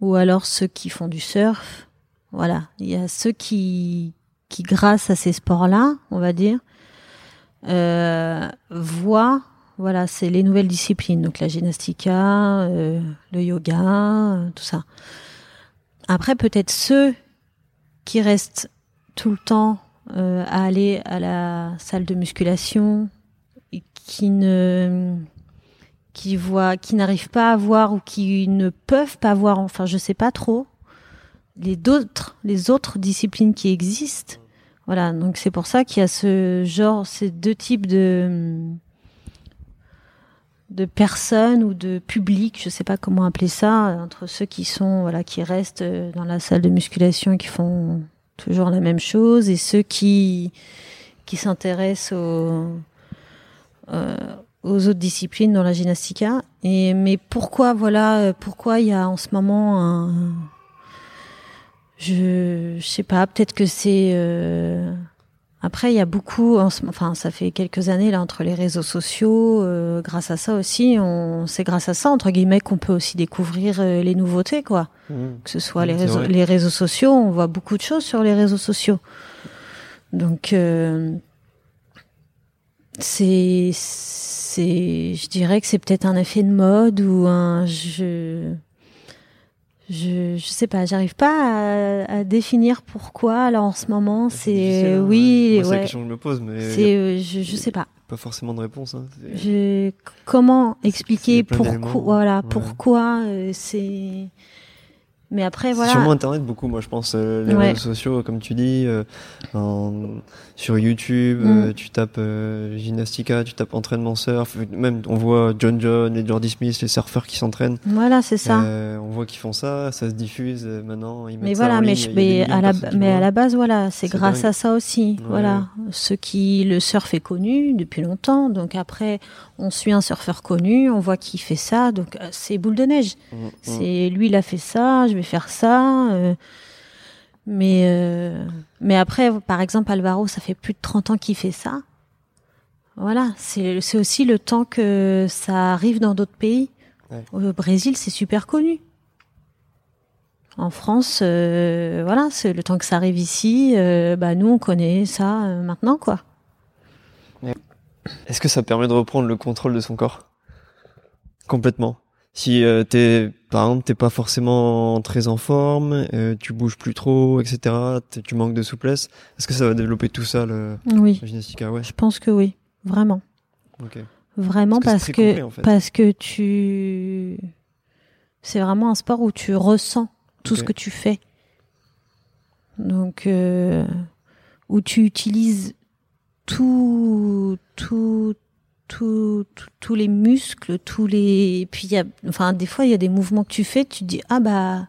ou alors ceux qui font du surf, voilà, il y a ceux qui, qui grâce à ces sports-là, on va dire, euh, voient voilà, c'est les nouvelles disciplines, donc la gymnastica, euh, le yoga, euh, tout ça. Après, peut-être ceux qui restent tout le temps euh, à aller à la salle de musculation, qui ne qui voient, qui n'arrivent pas à voir ou qui ne peuvent pas voir, enfin je sais pas trop, les d'autres, les autres disciplines qui existent. Voilà, donc c'est pour ça qu'il y a ce genre, ces deux types de de personnes ou de publics, je sais pas comment appeler ça, entre ceux qui sont voilà qui restent euh, dans la salle de musculation et qui font toujours la même chose et ceux qui qui s'intéressent aux euh, aux autres disciplines dans la gymnastica. Et mais pourquoi voilà euh, pourquoi il y a en ce moment un je, je sais pas peut-être que c'est euh, après, il y a beaucoup, enfin, ça fait quelques années là entre les réseaux sociaux. Euh, grâce à ça aussi, on, c'est grâce à ça entre guillemets qu'on peut aussi découvrir euh, les nouveautés, quoi. Mmh. Que ce soit les réseaux, les réseaux sociaux, on voit beaucoup de choses sur les réseaux sociaux. Donc, euh, c'est, c'est, je dirais que c'est peut-être un effet de mode ou un, je, je, je sais pas, j'arrive pas à, à, définir pourquoi. Alors en ce moment, c'est hein, oui, ouais. C'est ouais. la question que je me pose, mais c'est euh, je, je sais pas. Pas forcément de réponse. Hein. Je, comment expliquer pourquoi Voilà, ouais. pourquoi euh, c'est. Mais après, voilà. Sûrement Internet, beaucoup, moi, je pense. Euh, les Ouais. réseaux sociaux, comme tu dis, euh, en- sur YouTube, Mm. euh, tu tapes gymnastica, tu tapes entraînement surf. Même, on voit John John et Jordi Smith, les surfeurs qui s'entraînent. Voilà, c'est ça. On voit qu'ils font ça, ça se diffuse maintenant. Ils mais ça voilà, en mais, ligne, je- mais à la, mais à la base, voilà, c'est grâce dingue. à ça aussi. Ouais. Voilà, ceux qui le surf est connu depuis longtemps, donc après, on suit un surfeur connu, on voit qui fait ça, donc c'est boule de neige. Mm, mm. C'est lui, il a fait ça, je vais faire ça. euh, mais euh, mais après, par exemple, Alvaro, ça fait plus de 30 ans qu'il fait ça. Voilà, c'est c'est aussi le temps que ça arrive dans d'autres pays. Ouais. Au Brésil, c'est super connu. En France, euh, voilà, c'est le temps que ça arrive ici. bah nous, on connaît ça maintenant, quoi. Est-ce que ça permet de reprendre le contrôle de son corps? Complètement. Si euh, t'es, par exemple, t'es pas forcément très en forme, euh, tu bouges plus trop, etc. Tu manques de souplesse. Est-ce que ça va développer tout ça, le Oui, la gymnastica Ouais? je pense que oui, vraiment. Ok. Vraiment Parce que c'est très que, complet, en fait. parce que tu c'est vraiment un sport où tu ressens tout ce que tu fais. Donc euh, où tu utilises tout tout tous les muscles, tous les puis il y a enfin des fois il y a des mouvements que tu fais, tu te dis ah bah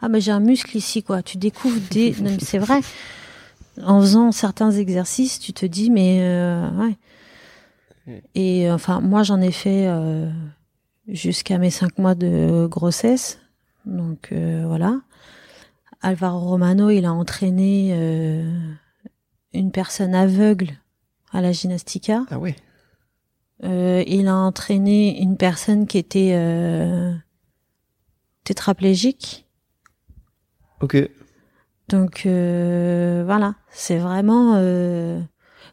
ah bah j'ai un muscle ici quoi, tu découvres des c'est vrai. En faisant certains exercices, tu te dis mais euh, ouais. Et euh, enfin, moi, j'en ai fait euh, jusqu'à mes cinq mois de grossesse. Donc euh, voilà. Alvaro Romano, il a entraîné une personne aveugle à la gymnastica. Ah ouais. Euh, il a entraîné une personne qui était euh, tétraplégique. Ok. Donc euh, voilà, c'est vraiment euh,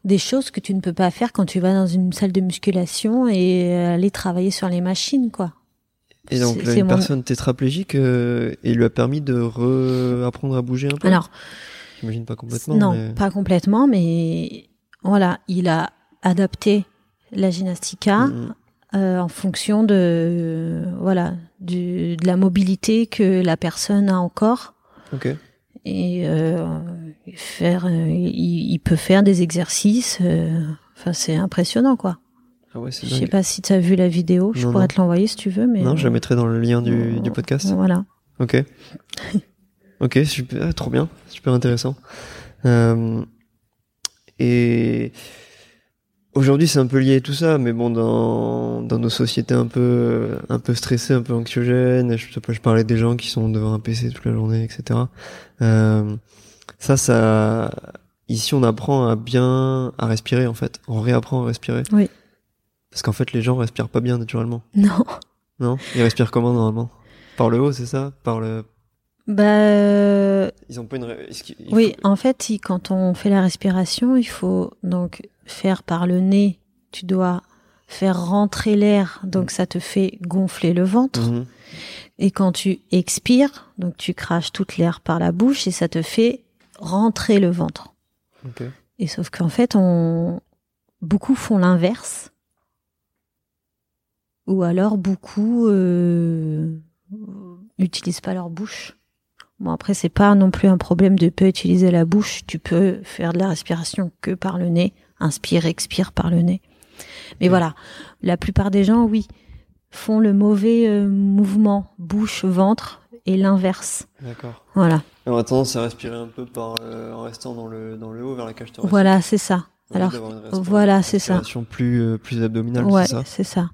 des choses que tu ne peux pas faire quand tu vas dans une salle de musculation et aller travailler sur les machines, quoi. Et donc là, une mon- personne tétraplégique, euh, et lui a permis de réapprendre à bouger un peu? Alors j'imagine pas complètement. non, mais- pas complètement, mais voilà, il a adapté la gymnastica Mm, euh, en fonction de voilà du, de la mobilité que la personne a encore. Ok. et euh, faire euh, il, il peut faire des exercices euh, enfin c'est impressionnant quoi Ah ouais, c'est je sais pas si tu as vu la vidéo je Non, pourrais non. te l'envoyer si tu veux mais Non, je la mettrai dans le lien du, du podcast. voilà Ok. Ok, super, trop bien, super intéressant. Euh, et aujourd'hui, c'est un peu lié à tout ça, mais bon, dans, dans nos sociétés un peu, un peu stressées, un peu anxiogènes, je sais pas, je parlais des gens qui sont devant un PC toute la journée, etc. Euh, ça, ça, ici, on apprend à bien, à respirer, en fait. On réapprend à respirer. Oui. Parce qu'en fait, les gens respirent pas bien naturellement. non Non? Ils respirent comment, normalement? Par le haut, c'est ça? Par le, bah euh, ils ont pas une, il oui faut- en fait quand on fait la respiration il faut donc faire par le nez tu dois faire rentrer l'air, donc ça te fait gonfler le ventre. Mhm. Et quand tu expires, donc tu craches toute l'air par la bouche et ça te fait rentrer le ventre. Ok. Et sauf qu'en fait, on beaucoup font l'inverse, ou alors beaucoup euh, utilisent pas leur bouche. Bon après, c'est pas non plus un problème de pas utiliser la bouche. Tu peux faire de la respiration que par le nez, inspire, expire par le nez. Mais voilà, la plupart des gens, oui, font le mauvais euh, mouvement bouche-ventre et l'inverse. D'accord. Voilà, Et On a tendance à respirer un peu par, euh, en restant dans le, dans le haut vers la cage thoracique. voilà, c'est ça. On Alors, voilà, c'est ça. respiration plus, euh, plus abdominale, Ouais, c'est ça? c'est ça.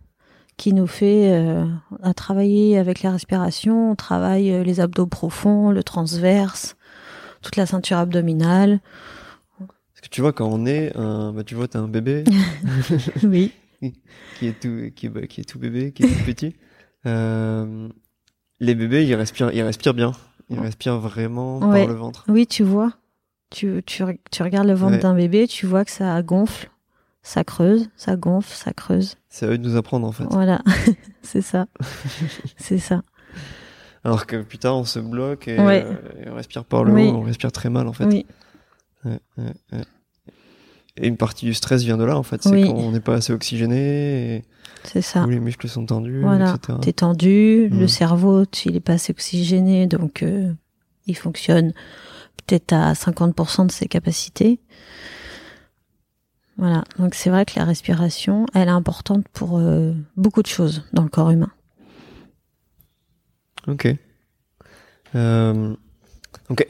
Qui nous fait euh, à travailler avec la respiration, on travaille euh, les abdos profonds, le transverse, toute la ceinture abdominale. Parce que tu vois, quand on est un, bah, tu vois, t'as un bébé oui. qui est tout, qui, est- bah, qui est tout bébé, qui est tout petit. Euh, les bébés, ils respirent, ils respirent bien. Ils respirent vraiment Ouais. par le ventre. Oui, tu vois. Tu, tu, re- tu regardes le ventre Ouais. d'un bébé, tu vois que ça gonfle, ça creuse, ça gonfle, ça creuse. C'est à eux de nous apprendre, en fait. Voilà, c'est ça. c'est ça. Alors que putain, on se bloque et, Ouais. euh, et on respire par le Oui. haut, on respire très mal, en fait. Oui, Ouais, ouais, ouais. Et une partie du stress vient de là, en fait. C'est Oui. quand on n'est pas assez oxygéné, et c'est ça. où les muscles sont tendus, Voilà, etc. t'es tendu, le cerveau, il est pas assez oxygéné, donc euh, il fonctionne peut-être à 50% de ses capacités. Voilà, donc c'est vrai que la respiration, elle est importante pour euh, beaucoup de choses dans le corps humain. Ok. Euh,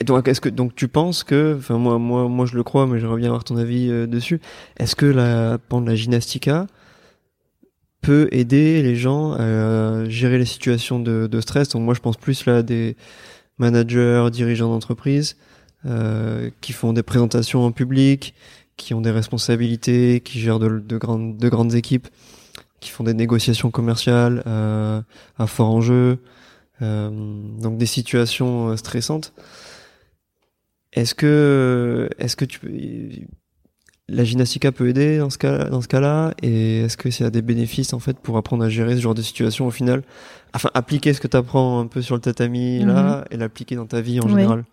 donc, est-ce que donc tu penses que, enfin moi, moi, moi je le crois, mais j'aimerais bien avoir ton avis euh, dessus. Est-ce que la, pendant la gymnastica peut aider les gens à gérer les situations de, stress? Donc moi, je pense plus là des managers, dirigeants d'entreprise qui font des présentations en public, qui ont des responsabilités, qui gèrent de, de grandes, de grandes équipes, qui font des négociations commerciales euh, à fort enjeu. Euh, donc des situations euh, stressantes. Est-ce que est-ce que tu peux la gymnastica peut aider dans ce cas dans ce cas-là? Et est-ce que ça a des bénéfices en fait pour apprendre à gérer ce genre de situation au final enfin appliquer ce que tu apprends un peu sur le tatami là et l'appliquer dans ta vie en général?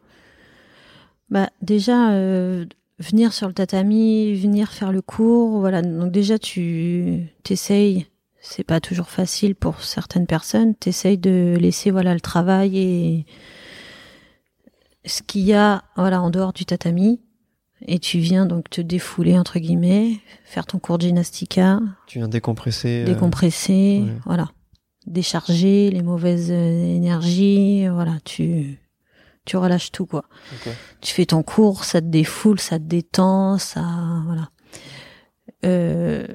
Bah déjà euh, venir sur le tatami, venir faire le cours, voilà. Donc déjà tu t'essayes, c'est pas toujours facile pour certaines personnes, t'essayes de laisser voilà le travail et ce qu'il y a voilà en dehors du tatami. Et tu viens donc te défouler entre guillemets, faire ton cours de gymnastica, tu viens décompresser euh, décompresser, ouais. voilà, décharger les mauvaises euh, énergies, voilà, tu tu relâches tout quoi tu fais ton cours, ça te défoule, ça te détend, ça, voilà. Euh,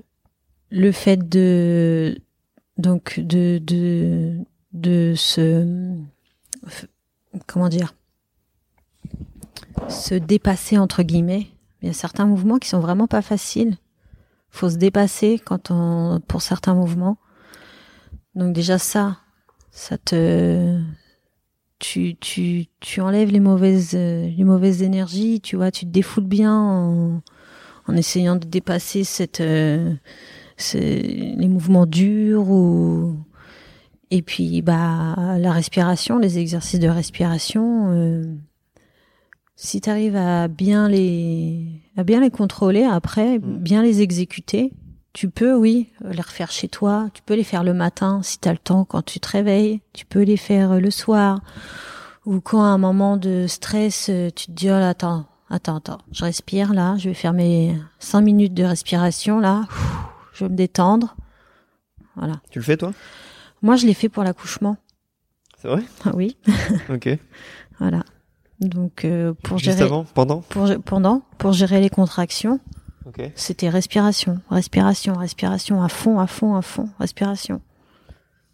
le fait de, donc, de, de, de se, comment dire, se dépasser entre guillemets. Il y a certains mouvements qui sont vraiment pas faciles. Faut se dépasser quand on, pour certains mouvements. Donc déjà ça, ça te, tu, tu, tu enlèves les mauvaises, euh, les mauvaises énergies, tu vois, tu te défoules bien en, en essayant de dépasser cette, euh, ce- les mouvements durs ou, et puis, bah, la respiration, les exercices de respiration, euh, si tu arrives à bien les, à bien les contrôler après, Mm. bien les exécuter, tu peux, oui, les refaire chez toi. Tu peux les faire le matin si tu as le temps quand tu te réveilles. Tu peux les faire le soir. Ou quand à un moment de stress, euh, tu te dis, oh là, attends, attends, attends, je respire là, je vais faire mes cinq minutes de respiration là. Je vais me détendre. Voilà. tu le fais toi? Moi, je l'ai fait pour l'accouchement. c'est vrai? Ah oui, ok voilà. Donc, euh, pour juste gérer, avant? Pendant? Pour, pendant, pour gérer les contractions, c'était respiration, respiration, respiration, à fond, à fond, à fond, respiration.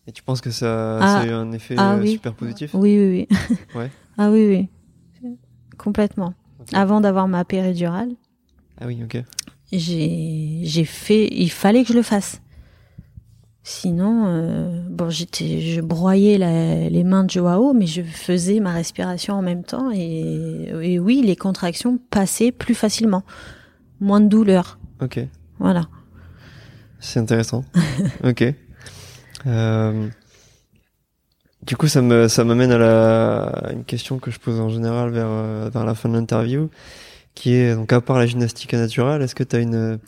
et tu penses que ça, Ah. ça a eu un effet Ah euh, oui. super positif Oui, oui, oui. Ouais. Ah oui, oui. Complètement. Avant d'avoir ma péridurale, ah oui ok j'ai j'ai fait il fallait que je le fasse sinon euh, bon j'étais je broyais la- les mains de Joao mais je faisais ma respiration en même temps et, et oui les contractions passaient plus facilement moins de douleur ok voilà C'est intéressant. ok. Euh, du coup, ça me ça m'amène à, la, à une question que je pose en général vers euh, vers la fin de l'interview, qui est donc à part la gymnastique naturelle, est-ce que tu as une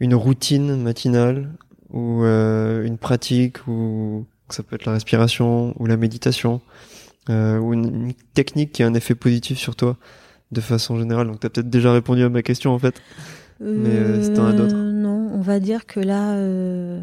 une routine matinale ou euh, une pratique ou ça peut être la respiration ou la méditation euh, ou une, une technique qui a un effet positif sur toi? De façon générale. Donc tu as peut-être déjà répondu à ma question en fait. Mais, euh, si t'en as d'autres. Non, on va dire que là, euh,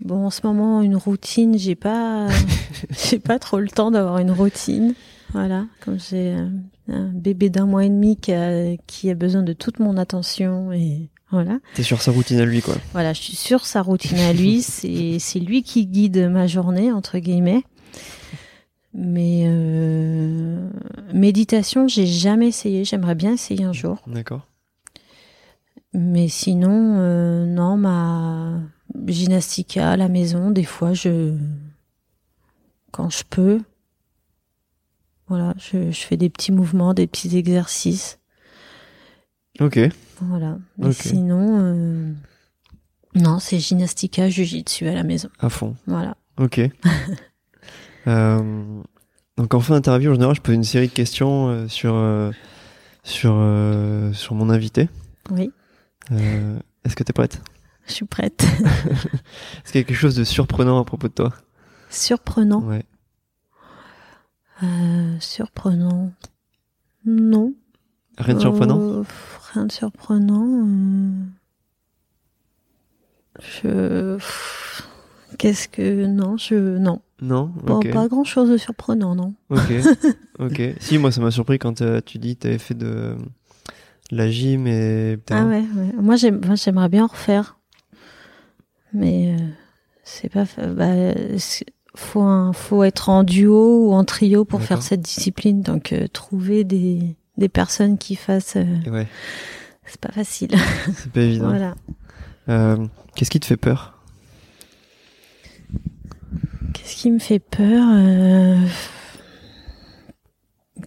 bon, en ce moment, une routine, j'ai pas, j'ai pas trop le temps d'avoir une routine. Voilà, comme j'ai un, un bébé d'un mois et demi qui a, qui a besoin de toute mon attention et voilà. T'es sur sa routine à lui quoi. Voilà, je suis sur sa routine à lui. C'est c'est lui qui guide ma journée entre guillemets. Mais euh, méditation, j'ai jamais essayé. J'aimerais bien essayer un jour. D'accord. Mais sinon, euh, non, ma gymnastica à la maison, des fois, je, quand je peux, voilà, je, je fais des petits mouvements, des petits exercices, Ok. voilà. Mais Ok. sinon, euh, non, c'est gymnastica, jujitsu à la maison, À fond. voilà. Ok. euh, donc en fin d'interview, en général, je pose une série de questions euh, sur euh, sur sur mon invité. Oui, Est-ce que t'es prête? Je suis prête. Est-ce qu'il y a quelque chose de surprenant à propos de toi? Surprenant, Ouais. euh, surprenant. Non. Rien de surprenant? Euh, Rien de surprenant. Je. Qu'est-ce que. Non, je. Non. Non. Pas- Ok. Pas grand chose de surprenant, non. Ok. ok. Si moi, ça m'a surpris quand euh, tu dis que t'avais fait de la gym et. Ah ouais, ouais. Moi, j'aime- moi, j'aimerais bien en refaire. Mais euh, c'est pas. Bah, faut, un, faut être en duo ou en trio pour faire cette discipline. Donc, euh, trouver des, des personnes qui fassent. ouais. c'est pas facile. C'est pas évident. voilà. Qu'est-ce qui te fait peur? Qu'est-ce qui me fait peur euh,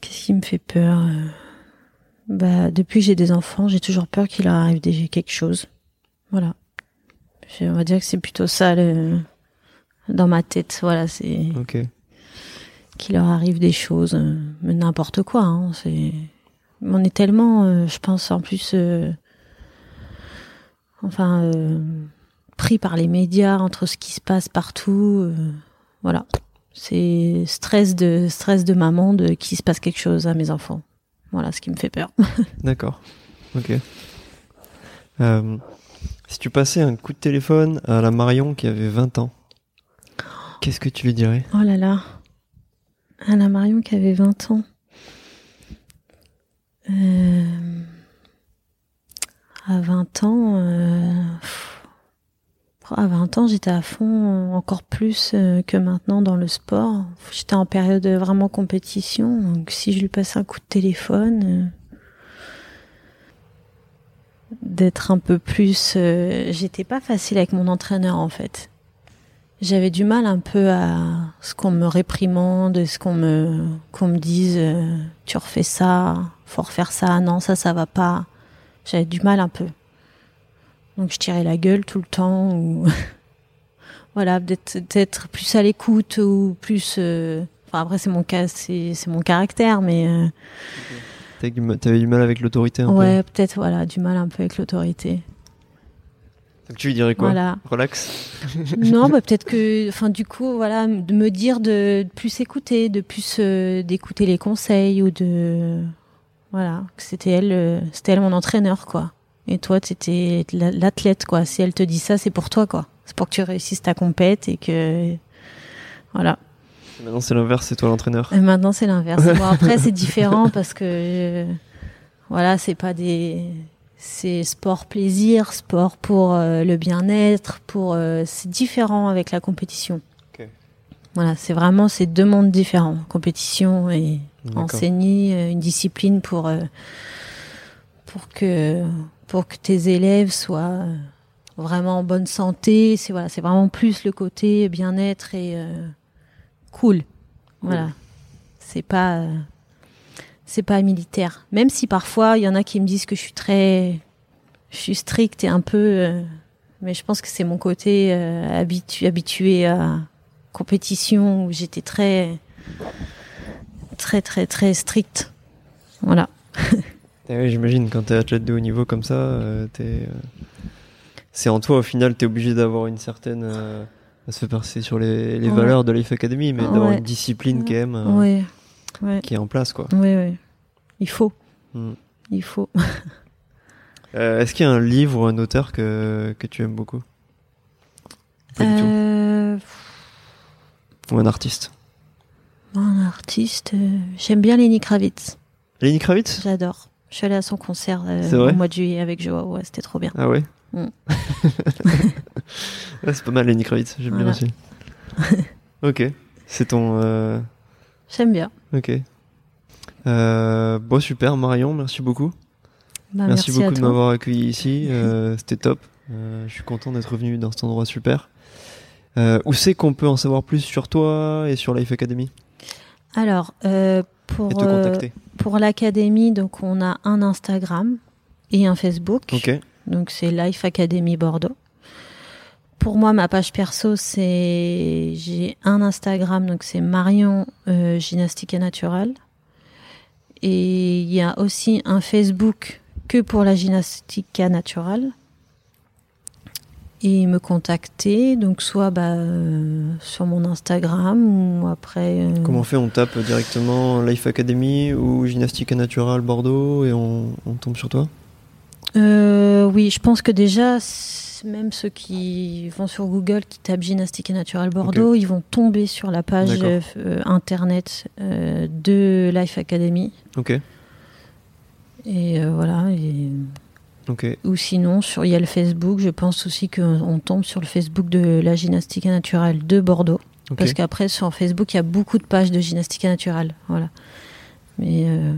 Qu'est-ce qui me fait peur euh, Bah, depuis que j'ai des enfants, j'ai toujours peur qu'il leur arrive quelque chose. Voilà. Je- On va dire que c'est plutôt ça le, dans ma tête. Voilà, c'est Ok. qu'il leur arrive des choses, euh, mais n'importe quoi. Hein, c'est, on est tellement, euh, je pense en plus, euh, enfin, euh, pris par les médias entre ce qui se passe partout. Voilà, c'est stress de stress de maman de qu'il se passe quelque chose à mes enfants. Voilà, ce qui me fait peur. D'accord. Ok. Euh, si tu passais un coup de téléphone à la Marion qui avait 20 ans, qu'est-ce que tu lui dirais? Oh là là. Anna Marion qui avait 20 ans. Euh, à 20 ans, euh, pff, à 20 ans, j'étais à fond, encore plus euh, que maintenant dans le sport. J'étais en période de vraiment compétition, donc si je lui passais un coup de téléphone, euh, d'être un peu plus. euh, j'étais pas facile avec mon entraîneur en fait. J'avais du mal un peu à ce qu'on me réprimande, ce qu'on me qu'on me dise tu refais ça, faut refaire ça, non ça ça va pas. J'avais du mal un peu. Donc je tirais la gueule tout le temps ou voilà d'être d'être plus à l'écoute ou plus. euh, Enfin après c'est mon cas c'est mon caractère mais euh, T'avais du ma- T'avais du mal avec l'autorité un ouais peut-être voilà du mal un peu avec l'autorité. peu tu lui dirais quoi? Voilà. Relax? non, bah, peut-être que, enfin, du coup, voilà, de me dire de, de plus écouter, de plus euh, d'écouter les conseils ou de, voilà, que c'était elle, euh, c'était elle mon entraîneur, quoi. Et toi, t'étais la- l'athlète, quoi. Si elle te dit ça, c'est pour toi, quoi. C'est pour que tu réussisses ta compète et que, voilà. Maintenant c'est l'inverse, c'est toi l'entraîneur. Et maintenant, c'est l'inverse. Bon, après, c'est différent parce que, euh, voilà, c'est pas des, c'est sport plaisir, sport pour euh, le bien-être, pour, euh, c'est différent avec la compétition. Voilà, c'est vraiment ces deux mondes différents, compétition et enseigner euh, une discipline pour pour que pour que tes élèves soient euh, vraiment en bonne santé. C'est voilà, c'est vraiment plus le côté bien-être et euh, cool. Voilà, c'est pas euh, c'est pas militaire. Même si parfois il y en a qui me disent que je suis très je suis stricte et un peu euh, Mais je pense que c'est mon côté habitu habitué à compétition où j'étais très, très, très, très stricte. Voilà. Eh j'imagine, quand tu es athlète de haut niveau comme ça, euh, euh, c'est en toi, au final, tu es obligé d'avoir une certaine. Euh, à se passer sur les, valeurs de Life Academy, mais d'avoir une discipline quand même qui est en place. Quoi. Oui, oui. Il faut. Hmm. Il faut. Est-ce qu'il y a un livre ou un auteur que, que tu aimes beaucoup? Pas du tout. Ou un artiste? Un artiste, j'aime bien Lenny Kravitz. Lenny Kravitz? J'adore. Je suis allée à son concert euh, au mois de juillet avec Joao. Ouais, c'était trop bien. Ah ouais mm. C'est pas mal, Lenny Kravitz. J'aime bien aussi. ok. C'est ton. Euh, J'aime bien. Ok. Euh, bon, super, Marion, merci beaucoup. Bah, merci, beaucoup de m'avoir accueilli ici. c'était top. je suis content d'être revenu dans cet endroit super. où c'est qu'on peut en savoir plus sur toi et sur Life Academy? Alors, pour, pour l'académie, donc on a un Instagram et un Facebook. Donc c'est Life Academy Bordeaux. Pour moi, ma page perso, c'est j'ai un Instagram, donc c'est Marion euh, Gymnastique et Naturelle. Et il y a aussi un Facebook que pour la gymnastique naturelle et me contacter, donc soit bah, euh, sur mon Instagram ou après. Euh, Comment on fait? On tape directement Life Academy ou Gymnastique Naturelle Bordeaux et on, tombe sur toi? Euh, Oui, je pense que déjà, même ceux qui vont sur Google, qui tapent Gymnastique Naturelle Bordeaux, ils vont tomber sur la page internet de Life Academy. Ok. Et voilà. Et ou sinon, sur, il y a le Facebook. Je pense aussi qu'on tombe sur le Facebook de la gymnastique naturelle de Bordeaux. Parce qu'après, sur Facebook, il y a beaucoup de pages de gymnastique naturelle. Voilà. Mais. Euh,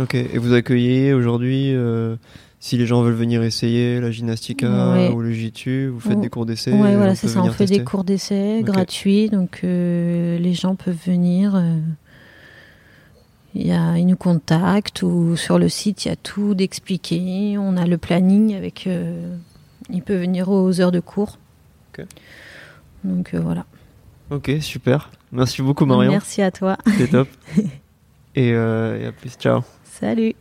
ok. Et vous accueillez aujourd'hui, euh, si les gens veulent venir essayer la gymnastique ou le jiu vous faites des cours d'essai Oui, voilà, c'est ça. On fait des cours d'essai gratuits. Donc, euh, les gens peuvent venir. Il y a, ils nous contactent ou sur le site, il y a tout d'expliqué. On a le planning avec. Euh, il peut venir aux heures de cours. Donc euh, voilà. Ok, super. Merci beaucoup, Marion. Merci à toi. C'est top. et, euh, et à plus. Ciao. Salut.